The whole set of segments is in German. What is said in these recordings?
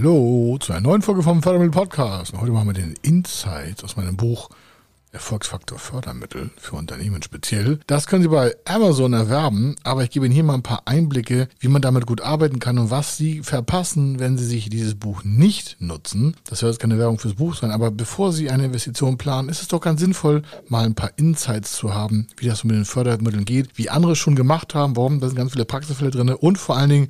Hallo zu einer neuen Folge vom Fördermittel Podcast. heute machen wir den Insights aus meinem Buch Erfolgsfaktor Fördermittel für Unternehmen speziell. Das können Sie bei Amazon erwerben, aber ich gebe Ihnen hier mal ein paar Einblicke, wie man damit gut arbeiten kann und was Sie verpassen, wenn Sie sich dieses Buch nicht nutzen. Das soll jetzt keine Werbung fürs Buch sein, aber bevor Sie eine Investition planen, ist es doch ganz sinnvoll, mal ein paar Insights zu haben, wie das mit den Fördermitteln geht, wie andere schon gemacht haben, warum, da sind ganz viele Praxisfälle drin und vor allen Dingen,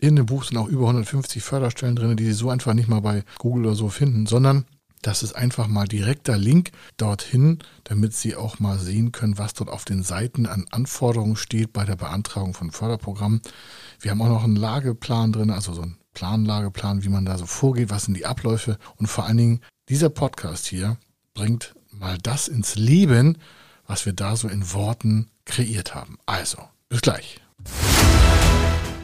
in dem Buch sind auch über 150 Förderstellen drin, die Sie so einfach nicht mal bei Google oder so finden, sondern das ist einfach mal direkter Link dorthin, damit Sie auch mal sehen können, was dort auf den Seiten an Anforderungen steht bei der Beantragung von Förderprogrammen. Wir haben auch noch einen Lageplan drin, also so einen Planlageplan, wie man da so vorgeht, was sind die Abläufe. Und vor allen Dingen, dieser Podcast hier bringt mal das ins Leben, was wir da so in Worten kreiert haben. Also, bis gleich.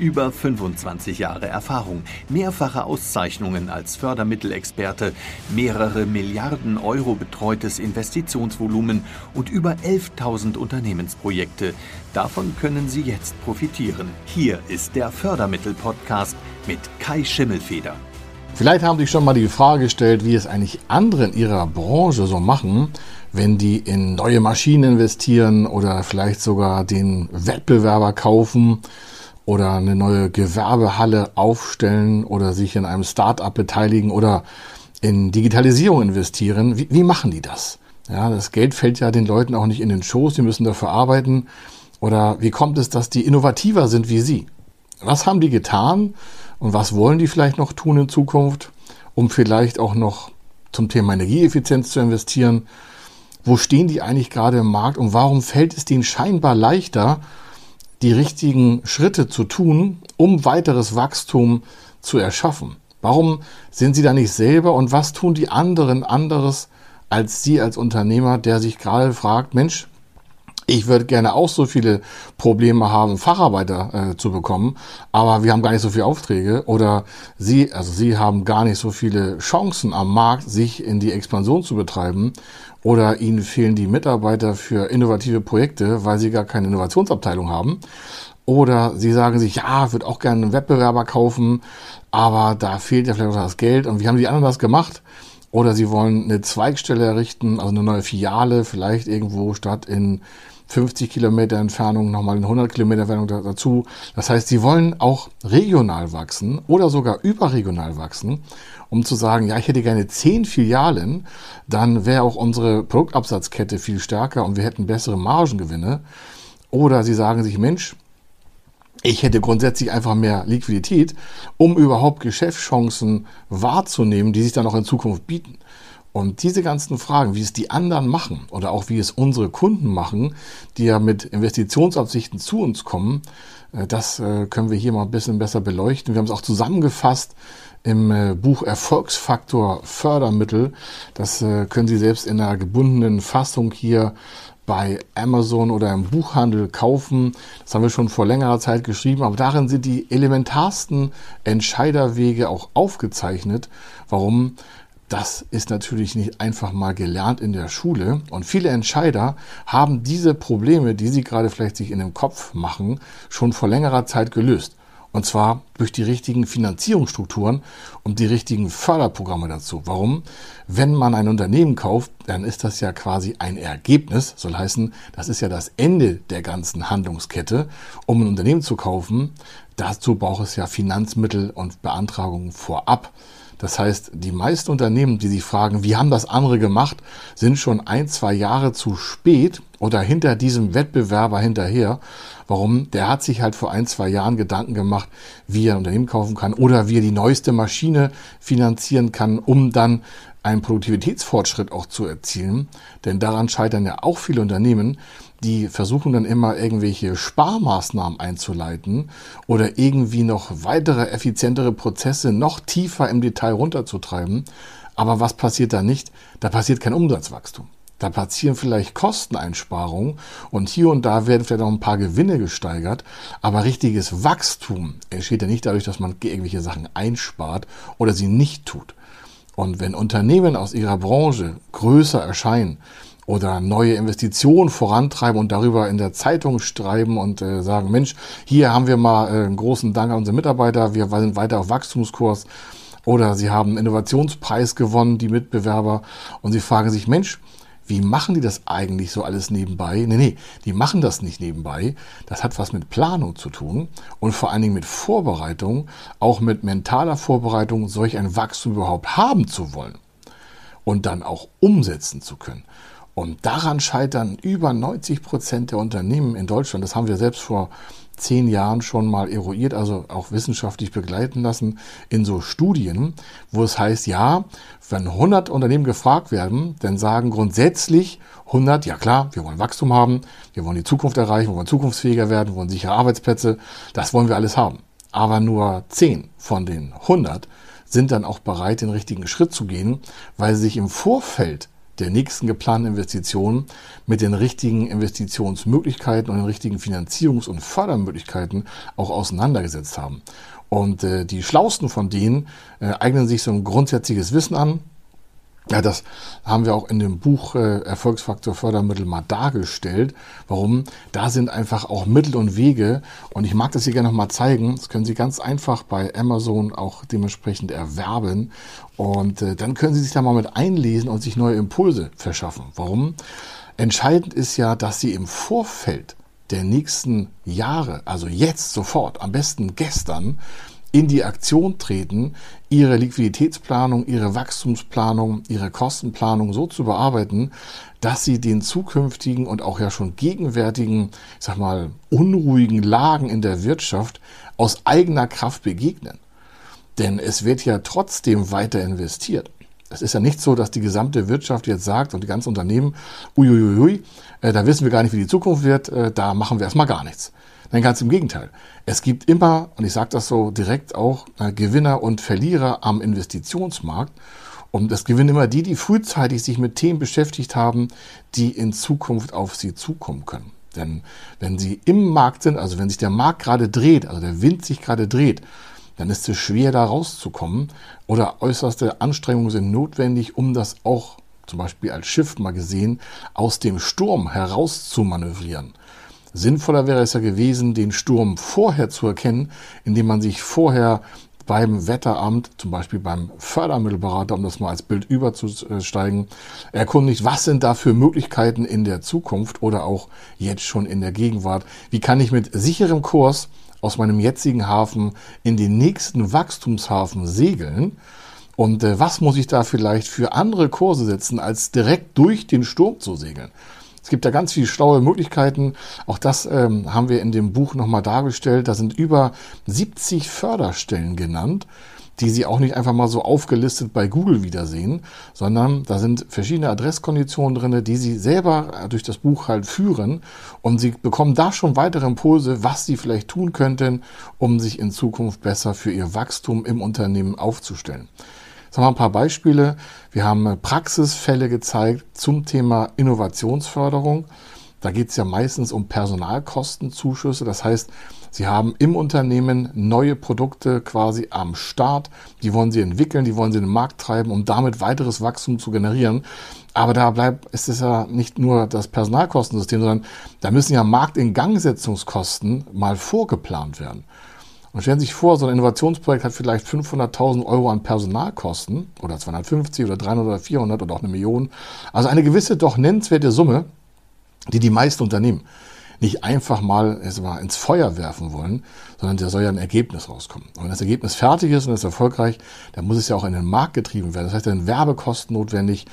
Über 25 Jahre Erfahrung, mehrfache Auszeichnungen als Fördermittelexperte, mehrere Milliarden Euro betreutes Investitionsvolumen und über 11.000 Unternehmensprojekte. Davon können Sie jetzt profitieren. Hier ist der Fördermittel-Podcast mit Kai Schimmelfeder. Vielleicht haben Sie schon mal die Frage gestellt, wie es eigentlich andere in Ihrer Branche so machen, wenn die in neue Maschinen investieren oder vielleicht sogar den Wettbewerber kaufen oder eine neue Gewerbehalle aufstellen oder sich in einem Start-up beteiligen oder in Digitalisierung investieren. Wie, wie machen die das? Ja, das Geld fällt ja den Leuten auch nicht in den Schoß, die müssen dafür arbeiten. Oder wie kommt es, dass die innovativer sind wie Sie? Was haben die getan und was wollen die vielleicht noch tun in Zukunft, um vielleicht auch noch zum Thema Energieeffizienz zu investieren? Wo stehen die eigentlich gerade im Markt und warum fällt es denen scheinbar leichter, die richtigen Schritte zu tun, um weiteres Wachstum zu erschaffen? Warum sind Sie da nicht selber und was tun die anderen anderes als Sie als Unternehmer, der sich gerade fragt, Mensch, ich würde gerne auch so viele Probleme haben, Facharbeiter äh, zu bekommen, aber wir haben gar nicht so viele Aufträge oder Sie, also Sie haben gar nicht so viele Chancen am Markt, sich in die Expansion zu betreiben oder Ihnen fehlen die Mitarbeiter für innovative Projekte, weil Sie gar keine Innovationsabteilung haben. Oder Sie sagen sich, ja, würde auch gerne einen Wettbewerber kaufen, aber da fehlt ja vielleicht auch das Geld. Und wie haben die anderen das gemacht? Oder Sie wollen eine Zweigstelle errichten, also eine neue Filiale, vielleicht irgendwo statt in 50 Kilometer Entfernung nochmal in 100 Kilometer Entfernung dazu. Das heißt, sie wollen auch regional wachsen oder sogar überregional wachsen, um zu sagen, ja, ich hätte gerne 10 Filialen, dann wäre auch unsere Produktabsatzkette viel stärker und wir hätten bessere Margengewinne. Oder sie sagen sich, Mensch, ich hätte grundsätzlich einfach mehr Liquidität, um überhaupt Geschäftschancen wahrzunehmen, die sich dann auch in Zukunft bieten. Und diese ganzen Fragen, wie es die anderen machen oder auch wie es unsere Kunden machen, die ja mit Investitionsabsichten zu uns kommen, äh, das äh, können wir hier mal ein bisschen besser beleuchten. Wir haben es auch zusammengefasst im äh, Buch Erfolgsfaktor Fördermittel. Das können Sie selbst in einer gebundenen Fassung hier bei Amazon oder im Buchhandel kaufen. Das haben wir schon vor längerer Zeit geschrieben, aber darin sind die elementarsten Entscheiderwege auch aufgezeichnet, warum das ist natürlich nicht einfach mal gelernt in der Schule. Und viele Entscheider haben diese Probleme, die sie gerade vielleicht sich in dem Kopf machen, schon vor längerer Zeit gelöst. Und zwar durch die richtigen Finanzierungsstrukturen und die richtigen Förderprogramme dazu. Warum? Wenn man ein Unternehmen kauft, dann ist das ja quasi ein Ergebnis. Soll heißen, das ist ja das Ende der ganzen Handlungskette. Um ein Unternehmen zu kaufen, dazu braucht es ja Finanzmittel und Beantragungen vorab. Das heißt, die meisten Unternehmen, die sich fragen, wie haben das andere gemacht, sind schon ein, zwei Jahre zu spät, oder hinter diesem Wettbewerber hinterher. Warum? Der hat sich halt vor ein, zwei Jahren Gedanken gemacht, wie er ein Unternehmen kaufen kann oder wie er die neueste Maschine finanzieren kann, um dann einen Produktivitätsfortschritt auch zu erzielen. Denn daran scheitern ja auch viele Unternehmen, die versuchen dann immer irgendwelche Sparmaßnahmen einzuleiten oder irgendwie noch weitere effizientere Prozesse noch tiefer im Detail runterzutreiben. Aber was passiert da nicht? Da passiert kein Umsatzwachstum. Da passieren vielleicht Kosteneinsparungen und hier und da werden vielleicht auch ein paar Gewinne gesteigert, aber richtiges Wachstum entsteht ja nicht dadurch, dass man irgendwelche Sachen einspart oder sie nicht tut. Und wenn Unternehmen aus ihrer Branche größer erscheinen oder neue Investitionen vorantreiben und darüber in der Zeitung schreiben und äh, sagen, Mensch, hier haben wir mal äh, einen großen Dank an unsere Mitarbeiter, wir sind weiter auf Wachstumskurs. Oder sie haben einen Innovationspreis gewonnen, die Mitbewerber, und sie fragen sich, Mensch, wie machen die das eigentlich so alles nebenbei? Nee, nee, die machen das nicht nebenbei. Das hat was mit Planung zu tun und vor allen Dingen mit Vorbereitung, auch mit mentaler Vorbereitung, solch ein Wachstum überhaupt haben zu wollen und dann auch umsetzen zu können. Und daran scheitern über 90 Prozent der Unternehmen in Deutschland. Das haben wir selbst vor zehn Jahren schon mal eruiert, also auch wissenschaftlich begleiten lassen in so Studien, wo es heißt, ja, wenn 100 Unternehmen gefragt werden, dann sagen grundsätzlich 100, ja klar, wir wollen Wachstum haben, wir wollen die Zukunft erreichen, wir wollen zukunftsfähiger werden, wir wollen sichere Arbeitsplätze, das wollen wir alles haben. Aber nur 10 von den 100 sind dann auch bereit, den richtigen Schritt zu gehen, weil sie sich im Vorfeld der nächsten geplanten Investitionen mit den richtigen Investitionsmöglichkeiten und den richtigen Finanzierungs- und Fördermöglichkeiten auch auseinandergesetzt haben. Und äh, die Schlausten von denen äh, eignen sich so ein grundsätzliches Wissen an, ja, das haben wir auch in dem Buch äh, Erfolgsfaktor Fördermittel mal dargestellt. Warum? Da sind einfach auch Mittel und Wege. Und ich mag das hier gerne nochmal zeigen. Das können Sie ganz einfach bei Amazon auch dementsprechend erwerben. Und äh, dann können Sie sich da mal mit einlesen und sich neue Impulse verschaffen. Warum? Entscheidend ist ja, dass Sie im Vorfeld der nächsten Jahre, also jetzt sofort, am besten gestern, in die Aktion treten, ihre Liquiditätsplanung, ihre Wachstumsplanung, ihre Kostenplanung so zu bearbeiten, dass sie den zukünftigen und auch ja schon gegenwärtigen, ich sag mal, unruhigen Lagen in der Wirtschaft aus eigener Kraft begegnen. Denn es wird ja trotzdem weiter investiert. Es ist ja nicht so, dass die gesamte Wirtschaft jetzt sagt und die ganzen Unternehmen, uiuiui, äh, da wissen wir gar nicht, wie die Zukunft wird, äh, da machen wir erstmal gar nichts. Nein, ganz im Gegenteil. Es gibt immer, und ich sage das so direkt auch, äh, Gewinner und Verlierer am Investitionsmarkt. Und es gewinnen immer die, die frühzeitig sich mit Themen beschäftigt haben, die in Zukunft auf sie zukommen können. Denn wenn sie im Markt sind, also wenn sich der Markt gerade dreht, also der Wind sich gerade dreht, dann ist es schwer, da rauszukommen. Oder äußerste Anstrengungen sind notwendig, um das auch zum Beispiel als Schiff mal gesehen, aus dem Sturm heraus zu manövrieren. Sinnvoller wäre es ja gewesen, den Sturm vorher zu erkennen, indem man sich vorher beim Wetteramt, zum Beispiel beim Fördermittelberater, um das mal als Bild überzusteigen, erkundigt, was sind da für Möglichkeiten in der Zukunft oder auch jetzt schon in der Gegenwart. Wie kann ich mit sicherem Kurs aus meinem jetzigen Hafen in den nächsten Wachstumshafen segeln? Und äh, was muss ich da vielleicht für andere Kurse setzen, als direkt durch den Sturm zu segeln? Es gibt da ganz viele schlaue Möglichkeiten. Auch das ähm, haben wir in dem Buch nochmal dargestellt. Da sind über 70 Förderstellen genannt, die Sie auch nicht einfach mal so aufgelistet bei Google wiedersehen, sondern da sind verschiedene Adresskonditionen drin, die Sie selber äh, durch das Buch halt führen und Sie bekommen da schon weitere Impulse, was Sie vielleicht tun könnten, um sich in Zukunft besser für Ihr Wachstum im Unternehmen aufzustellen. Sagen wir ein paar Beispiele. Wir haben äh, Praxisfälle gezeigt zum Thema Innovationsförderung. Da geht es ja meistens um Personalkostenzuschüsse. Das heißt, Sie haben im Unternehmen neue Produkte quasi am Start. Die wollen Sie entwickeln, die wollen Sie in den Markt treiben, um damit weiteres Wachstum zu generieren. Aber da bleibt, ist es ja nicht nur das Personalkostensystem, sondern da müssen ja Marktingangsetzungskosten mal vorgeplant werden. Und stellen Sie sich vor, so ein Innovationsprojekt hat vielleicht 500.000 Euro an Personalkosten oder 250 oder 300 oder 400 oder auch eine Million. Also eine gewisse, doch nennenswerte Summe, die die meisten Unternehmen nicht einfach mal, mal ins Feuer werfen wollen, sondern da soll ja ein Ergebnis rauskommen. Und wenn das Ergebnis fertig ist und ist erfolgreich, dann muss es ja auch in den Markt getrieben werden. Das heißt, dann Werbekosten notwendig,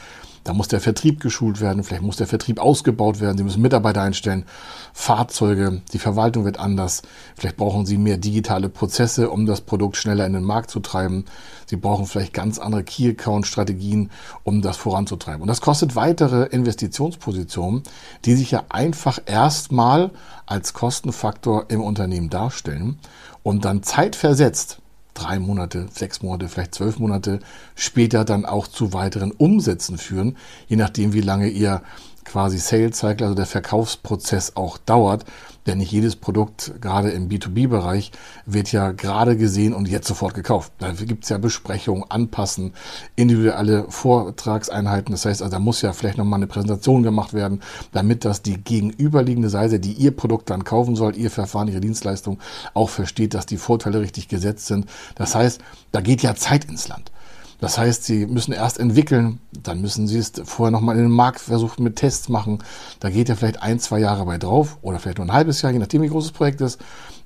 Da muss der Vertrieb geschult werden, vielleicht muss der Vertrieb ausgebaut werden, Sie müssen Mitarbeiter einstellen, Fahrzeuge, die Verwaltung wird anders, vielleicht brauchen Sie mehr digitale Prozesse, um das Produkt schneller in den Markt zu treiben. Sie brauchen vielleicht ganz andere Key-Account-Strategien, um das voranzutreiben. Und das kostet weitere Investitionspositionen, die sich ja einfach erstmal als Kostenfaktor im Unternehmen darstellen und dann zeitversetzt drei Monate, sechs Monate, vielleicht zwölf Monate später dann auch zu weiteren Umsätzen führen, je nachdem, wie lange ihr quasi Sales Cycle, also der Verkaufsprozess auch dauert. Denn nicht jedes Produkt, gerade im B2B-Bereich, wird ja gerade gesehen und jetzt sofort gekauft. Da gibt es ja Besprechungen, Anpassen, individuelle Vortragseinheiten. Das heißt, also da muss ja vielleicht nochmal eine Präsentation gemacht werden, damit das die gegenüberliegende Seite, die ihr Produkt dann kaufen soll, ihr Verfahren, ihre Dienstleistung, auch versteht, dass die Vorteile richtig gesetzt sind. Das heißt, da geht ja Zeit ins Land. Das heißt, sie müssen erst entwickeln, dann müssen sie es vorher nochmal in den Markt versuchen mit Tests machen. Da geht ja vielleicht ein, zwei Jahre bei drauf oder vielleicht nur ein halbes Jahr, je nachdem wie groß das Projekt ist.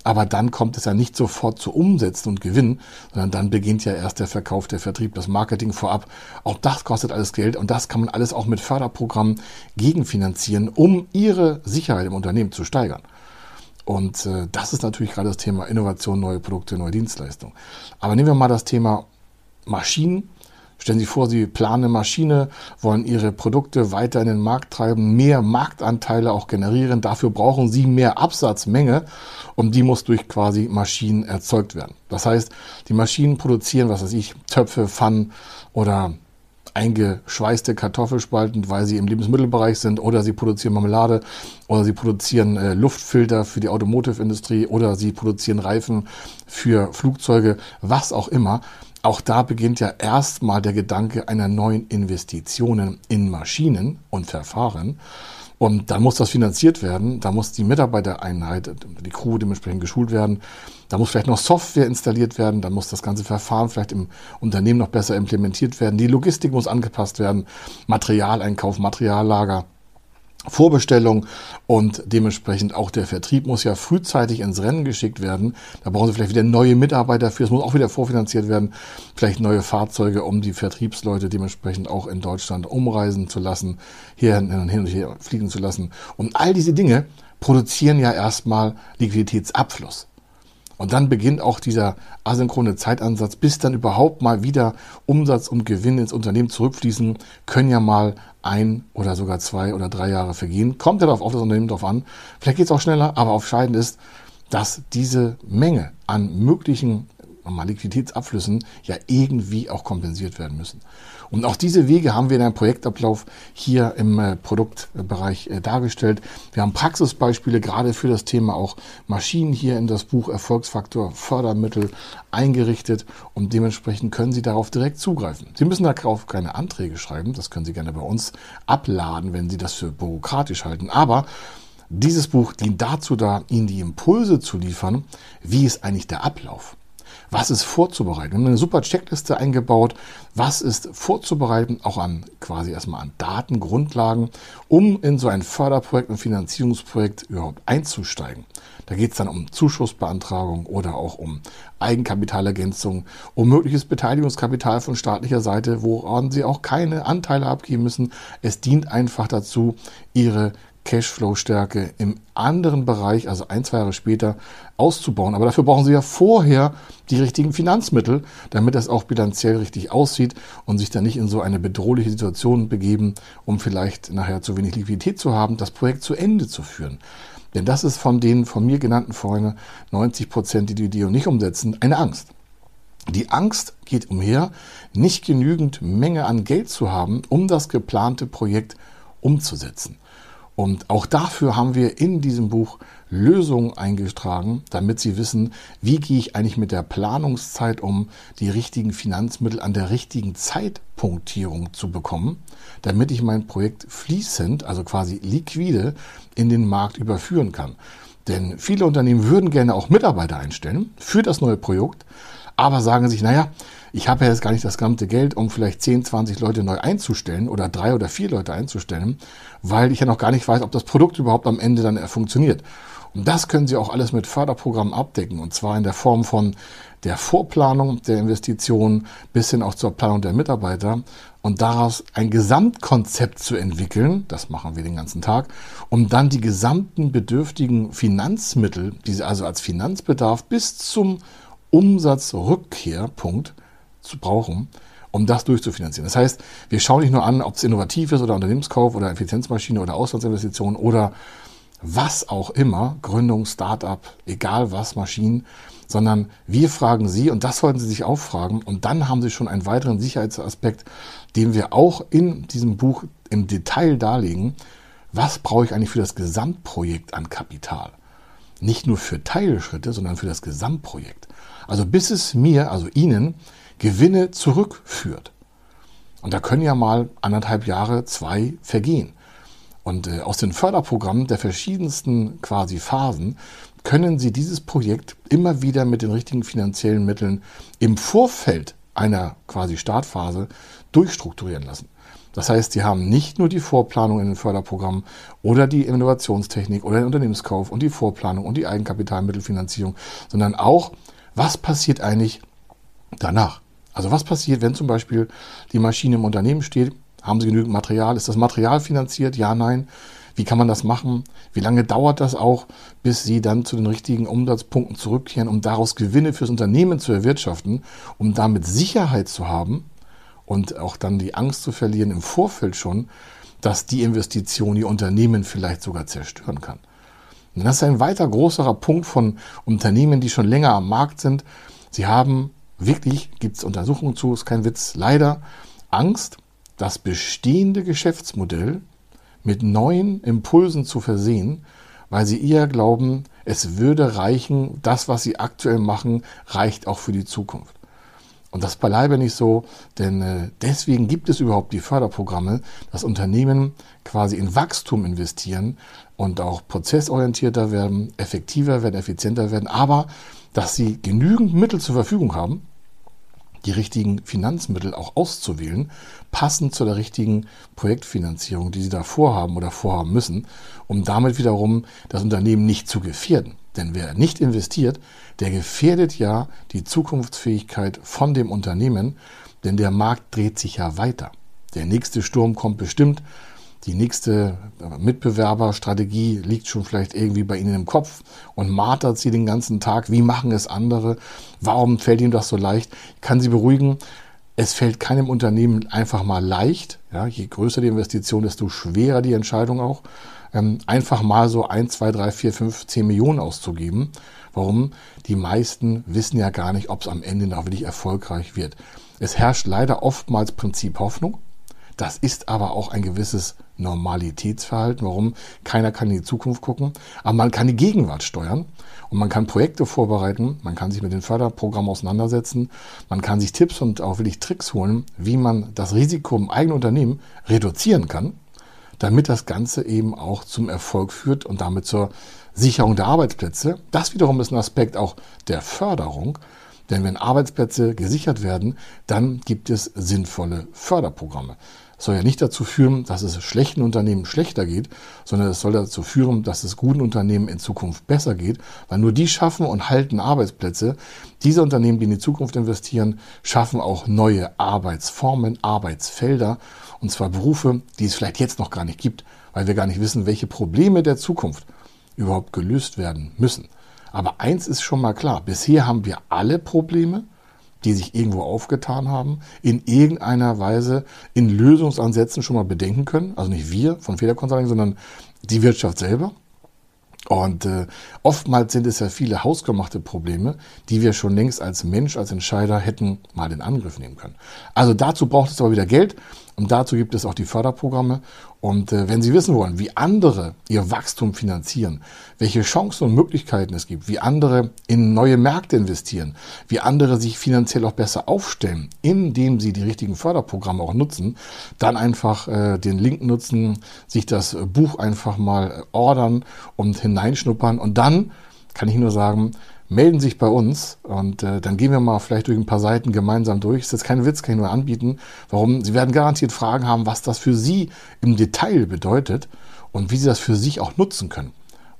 Aber dann kommt es ja nicht sofort zu Umsätzen und Gewinn, sondern dann beginnt ja erst der Verkauf, der Vertrieb, das Marketing vorab. Auch das kostet alles Geld und das kann man alles auch mit Förderprogrammen gegenfinanzieren, um ihre Sicherheit im Unternehmen zu steigern. Und äh, das ist natürlich gerade das Thema Innovation, neue Produkte, neue Dienstleistungen. Aber nehmen wir mal das Thema Maschinen. Stellen Sie vor, Sie planen eine Maschine, wollen Ihre Produkte weiter in den Markt treiben, mehr Marktanteile auch generieren. Dafür brauchen Sie mehr Absatzmenge und die muss durch quasi Maschinen erzeugt werden. Das heißt, die Maschinen produzieren, was weiß ich, Töpfe, Pfannen oder eingeschweißte Kartoffelspalten, weil sie im Lebensmittelbereich sind oder sie produzieren Marmelade oder sie produzieren äh, Luftfilter für die Automotive-Industrie oder sie produzieren Reifen für Flugzeuge, was auch immer. Auch da beginnt ja erstmal der Gedanke einer neuen Investitionen in Maschinen und Verfahren. Und dann muss das finanziert werden, da muss die Mitarbeitereinheit, die Crew dementsprechend geschult werden, da muss vielleicht noch Software installiert werden, dann muss das ganze Verfahren vielleicht im Unternehmen noch besser implementiert werden, die Logistik muss angepasst werden, Materialeinkauf, Materiallager. Vorbestellung und dementsprechend auch der Vertrieb muss ja frühzeitig ins Rennen geschickt werden. Da brauchen Sie vielleicht wieder neue Mitarbeiter für. Es muss auch wieder vorfinanziert werden. Vielleicht neue Fahrzeuge, um die Vertriebsleute dementsprechend auch in Deutschland umreisen zu lassen, hier hin und her fliegen zu lassen. Und all diese Dinge produzieren ja erstmal Liquiditätsabfluss. Und dann beginnt auch dieser asynchrone Zeitansatz, bis dann überhaupt mal wieder Umsatz und Gewinn ins Unternehmen zurückfließen, können ja mal ein oder sogar zwei oder drei Jahre vergehen. Kommt ja darauf auf das Unternehmen drauf an. Vielleicht geht es auch schneller, aber entscheidend ist, dass diese Menge an möglichen mal Liquiditätsabflüssen ja irgendwie auch kompensiert werden müssen. Und auch diese Wege haben wir in einem Projektablauf hier im äh, Produktbereich äh, dargestellt. Wir haben Praxisbeispiele gerade für das Thema auch Maschinen hier in das Buch Erfolgsfaktor Fördermittel eingerichtet und dementsprechend können Sie darauf direkt zugreifen. Sie müssen darauf keine Anträge schreiben, das können Sie gerne bei uns abladen, wenn Sie das für bürokratisch halten. Aber dieses Buch dient dazu da, Ihnen die Impulse zu liefern, wie ist eigentlich der Ablauf. Was ist vorzubereiten? Wir haben eine super Checkliste eingebaut. Was ist vorzubereiten? Auch an quasi erstmal an Datengrundlagen, um in so ein Förderprojekt, ein Finanzierungsprojekt überhaupt einzusteigen. Da geht es dann um Zuschussbeantragung oder auch um Eigenkapitalergänzung, um mögliches Beteiligungskapital von staatlicher Seite, woran Sie auch keine Anteile abgeben müssen. Es dient einfach dazu, Ihre Cashflow-Stärke im anderen Bereich, also ein, zwei Jahre später, auszubauen. Aber dafür brauchen Sie ja vorher die richtigen Finanzmittel, damit das auch bilanziell richtig aussieht und sich dann nicht in so eine bedrohliche Situation begeben, um vielleicht nachher zu wenig Liquidität zu haben, das Projekt zu Ende zu führen. Denn das ist von den von mir genannten Freunde 90 Prozent, die die Idee nicht umsetzen, eine Angst. Die Angst geht umher, nicht genügend Menge an Geld zu haben, um das geplante Projekt umzusetzen. Und auch dafür haben wir in diesem Buch Lösungen eingetragen, damit Sie wissen, wie gehe ich eigentlich mit der Planungszeit um, die richtigen Finanzmittel an der richtigen Zeitpunktierung zu bekommen, damit ich mein Projekt fließend, also quasi liquide, in den Markt überführen kann. Denn viele Unternehmen würden gerne auch Mitarbeiter einstellen für das neue Projekt, aber sagen sich, naja, ich habe ja jetzt gar nicht das gesamte Geld, um vielleicht 10, 20 Leute neu einzustellen oder drei oder vier Leute einzustellen, weil ich ja noch gar nicht weiß, ob das Produkt überhaupt am Ende dann funktioniert. Und das können Sie auch alles mit Förderprogrammen abdecken. Und zwar in der Form von der Vorplanung der Investitionen bis hin auch zur Planung der Mitarbeiter und daraus ein Gesamtkonzept zu entwickeln, das machen wir den ganzen Tag, um dann die gesamten bedürftigen Finanzmittel, die sie also als Finanzbedarf bis zum Umsatzrückkehrpunkt zu brauchen, um das durchzufinanzieren. Das heißt, wir schauen nicht nur an, ob es innovativ ist oder Unternehmenskauf oder Effizienzmaschine oder Auslandsinvestitionen oder was auch immer, Gründung, Startup, egal was, Maschinen, sondern wir fragen Sie und das sollten Sie sich auch fragen und dann haben Sie schon einen weiteren Sicherheitsaspekt, den wir auch in diesem Buch im Detail darlegen. Was brauche ich eigentlich für das Gesamtprojekt an Kapital? Nicht nur für Teilschritte, sondern für das Gesamtprojekt. Also bis es mir, also Ihnen, Gewinne zurückführt. Und da können ja mal anderthalb Jahre, zwei vergehen. Und äh, aus den Förderprogrammen der verschiedensten quasi Phasen können Sie dieses Projekt immer wieder mit den richtigen finanziellen Mitteln im Vorfeld einer quasi Startphase durchstrukturieren lassen. Das heißt, Sie haben nicht nur die Vorplanung in den Förderprogrammen oder die Innovationstechnik oder den Unternehmenskauf und die Vorplanung und die Eigenkapitalmittelfinanzierung, sondern auch, was passiert eigentlich danach? Also was passiert, wenn zum Beispiel die Maschine im Unternehmen steht? Haben Sie genügend Material? Ist das Material finanziert? Ja, nein. Wie kann man das machen? Wie lange dauert das auch, bis Sie dann zu den richtigen Umsatzpunkten zurückkehren, um daraus Gewinne fürs Unternehmen zu erwirtschaften, um damit Sicherheit zu haben und auch dann die Angst zu verlieren im Vorfeld schon, dass die Investition Ihr Unternehmen vielleicht sogar zerstören kann. Und das ist ein weiter größerer Punkt von Unternehmen, die schon länger am Markt sind. Sie haben wirklich, gibt es Untersuchungen zu, ist kein Witz, leider Angst, das bestehende Geschäftsmodell mit neuen Impulsen zu versehen, weil sie eher glauben, es würde reichen, das, was sie aktuell machen, reicht auch für die Zukunft. Und das beileibe nicht so, denn äh, deswegen gibt es überhaupt die Förderprogramme, dass Unternehmen quasi in Wachstum investieren und auch prozessorientierter werden, effektiver werden, effizienter werden, aber dass sie genügend Mittel zur Verfügung haben, die richtigen Finanzmittel auch auszuwählen, passend zu der richtigen Projektfinanzierung, die Sie da vorhaben oder vorhaben müssen, um damit wiederum das Unternehmen nicht zu gefährden. Denn wer nicht investiert, der gefährdet ja die Zukunftsfähigkeit von dem Unternehmen, denn der Markt dreht sich ja weiter. Der nächste Sturm kommt bestimmt die nächste Mitbewerberstrategie liegt schon vielleicht irgendwie bei Ihnen im Kopf und martert Sie den ganzen Tag. Wie machen es andere? Warum fällt Ihnen das so leicht? Ich kann Sie beruhigen. Es fällt keinem Unternehmen einfach mal leicht. Ja, je größer die Investition, desto schwerer die Entscheidung auch. Ähm, einfach mal so 1, 2, 3, 4, 5, 10 Millionen auszugeben. Warum? Die meisten wissen ja gar nicht, ob es am Ende noch wirklich erfolgreich wird. Es herrscht leider oftmals Prinzip Hoffnung. Das ist aber auch ein gewisses Normalitätsverhalten. Warum? Keiner kann in die Zukunft gucken, aber man kann die Gegenwart steuern und man kann Projekte vorbereiten, man kann sich mit den Förderprogrammen auseinandersetzen, man kann sich Tipps und auch wirklich Tricks holen, wie man das Risiko im eigenen Unternehmen reduzieren kann, damit das Ganze eben auch zum Erfolg führt und damit zur Sicherung der Arbeitsplätze. Das wiederum ist ein Aspekt auch der Förderung. Denn wenn Arbeitsplätze gesichert werden, dann gibt es sinnvolle Förderprogramme soll ja nicht dazu führen, dass es schlechten Unternehmen schlechter geht, sondern es soll dazu führen, dass es guten Unternehmen in Zukunft besser geht, weil nur die schaffen und halten Arbeitsplätze. Diese Unternehmen, die in die Zukunft investieren, schaffen auch neue Arbeitsformen, Arbeitsfelder, und zwar Berufe, die es vielleicht jetzt noch gar nicht gibt, weil wir gar nicht wissen, welche Probleme der Zukunft überhaupt gelöst werden müssen. Aber eins ist schon mal klar, bisher haben wir alle Probleme, die sich irgendwo aufgetan haben, in irgendeiner Weise in Lösungsansätzen schon mal bedenken können. Also nicht wir von Feder Consulting, sondern die Wirtschaft selber. Und äh, oftmals sind es ja viele hausgemachte Probleme, die wir schon längst als Mensch, als Entscheider hätten mal in Angriff nehmen können. Also dazu braucht es aber wieder Geld und dazu gibt es auch die Förderprogramme. Und äh, wenn Sie wissen wollen, wie andere ihr Wachstum finanzieren, welche Chancen und Möglichkeiten es gibt, wie andere in neue Märkte investieren, wie andere sich finanziell auch besser aufstellen, indem sie die richtigen Förderprogramme auch nutzen, dann einfach äh, den Link nutzen, sich das Buch einfach mal ordern und hineinschnuppern. Und dann kann ich nur sagen, melden sich bei uns und äh, dann gehen wir mal vielleicht durch ein paar Seiten gemeinsam durch. Ist jetzt kein Witz, kann ich nur anbieten. Warum? Sie werden garantiert Fragen haben, was das für Sie im Detail bedeutet und wie Sie das für sich auch nutzen können.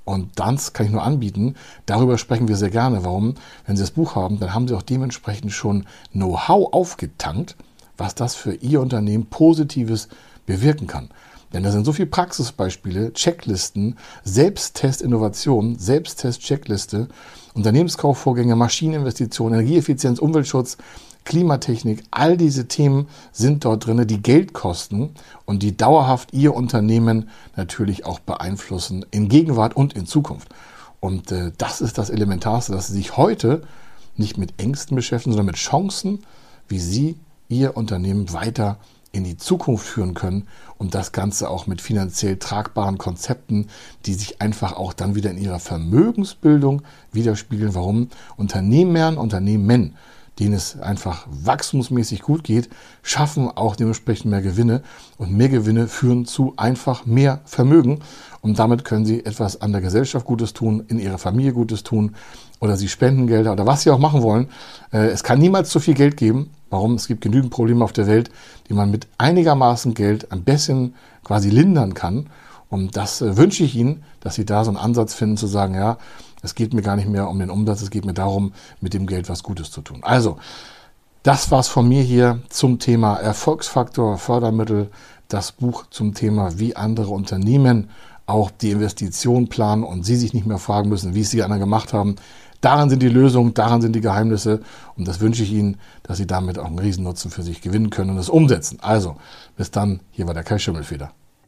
Und das kann ich nur anbieten. Darüber sprechen wir sehr gerne. Warum? Wenn Sie das Buch haben, dann haben Sie auch dementsprechend schon Know-how aufgetankt, was das für Ihr Unternehmen Positives bewirken kann. Denn da sind so viele Praxisbeispiele, Checklisten, Selbsttest Innovation, Selbsttest Checkliste, Unternehmenskaufvorgänge, Maschineninvestitionen, Energieeffizienz, Umweltschutz, Klimatechnik, all diese Themen sind dort drin, die Geld kosten und die dauerhaft Ihr Unternehmen natürlich auch beeinflussen in Gegenwart und in Zukunft. Und äh, das ist das Elementarste, dass Sie sich heute nicht mit Ängsten beschäftigen, sondern mit Chancen, wie Sie Ihr Unternehmen weiter in die Zukunft führen können und das Ganze auch mit finanziell tragbaren Konzepten, die sich einfach auch dann wieder in ihrer Vermögensbildung widerspiegeln. Warum? Unternehmern, Unternehmen, denen es einfach wachstumsmäßig gut geht, schaffen auch dementsprechend mehr Gewinne und mehr Gewinne führen zu einfach mehr Vermögen und damit können sie etwas an der Gesellschaft Gutes tun, in ihrer Familie Gutes tun oder sie spenden Gelder oder was sie auch machen wollen. Äh, es kann niemals zu viel Geld geben, Warum? Es gibt genügend Probleme auf der Welt, die man mit einigermaßen Geld ein bisschen quasi lindern kann. Und das äh, wünsche ich Ihnen, dass Sie da so einen Ansatz finden, zu sagen, ja, es geht mir gar nicht mehr um den Umsatz, es geht mir darum, mit dem Geld was Gutes zu tun. Also, das war's von mir hier zum Thema Erfolgsfaktor, Fördermittel, das Buch zum Thema, wie andere Unternehmen auch die Investition planen und Sie sich nicht mehr fragen müssen, wie es die anderen gemacht haben. Daran sind die Lösungen, daran sind die Geheimnisse und das wünsche ich Ihnen, dass Sie damit auch einen Riesennutzen für sich gewinnen können und es umsetzen. Also, bis dann, hier war der Kai Schimmelfeder.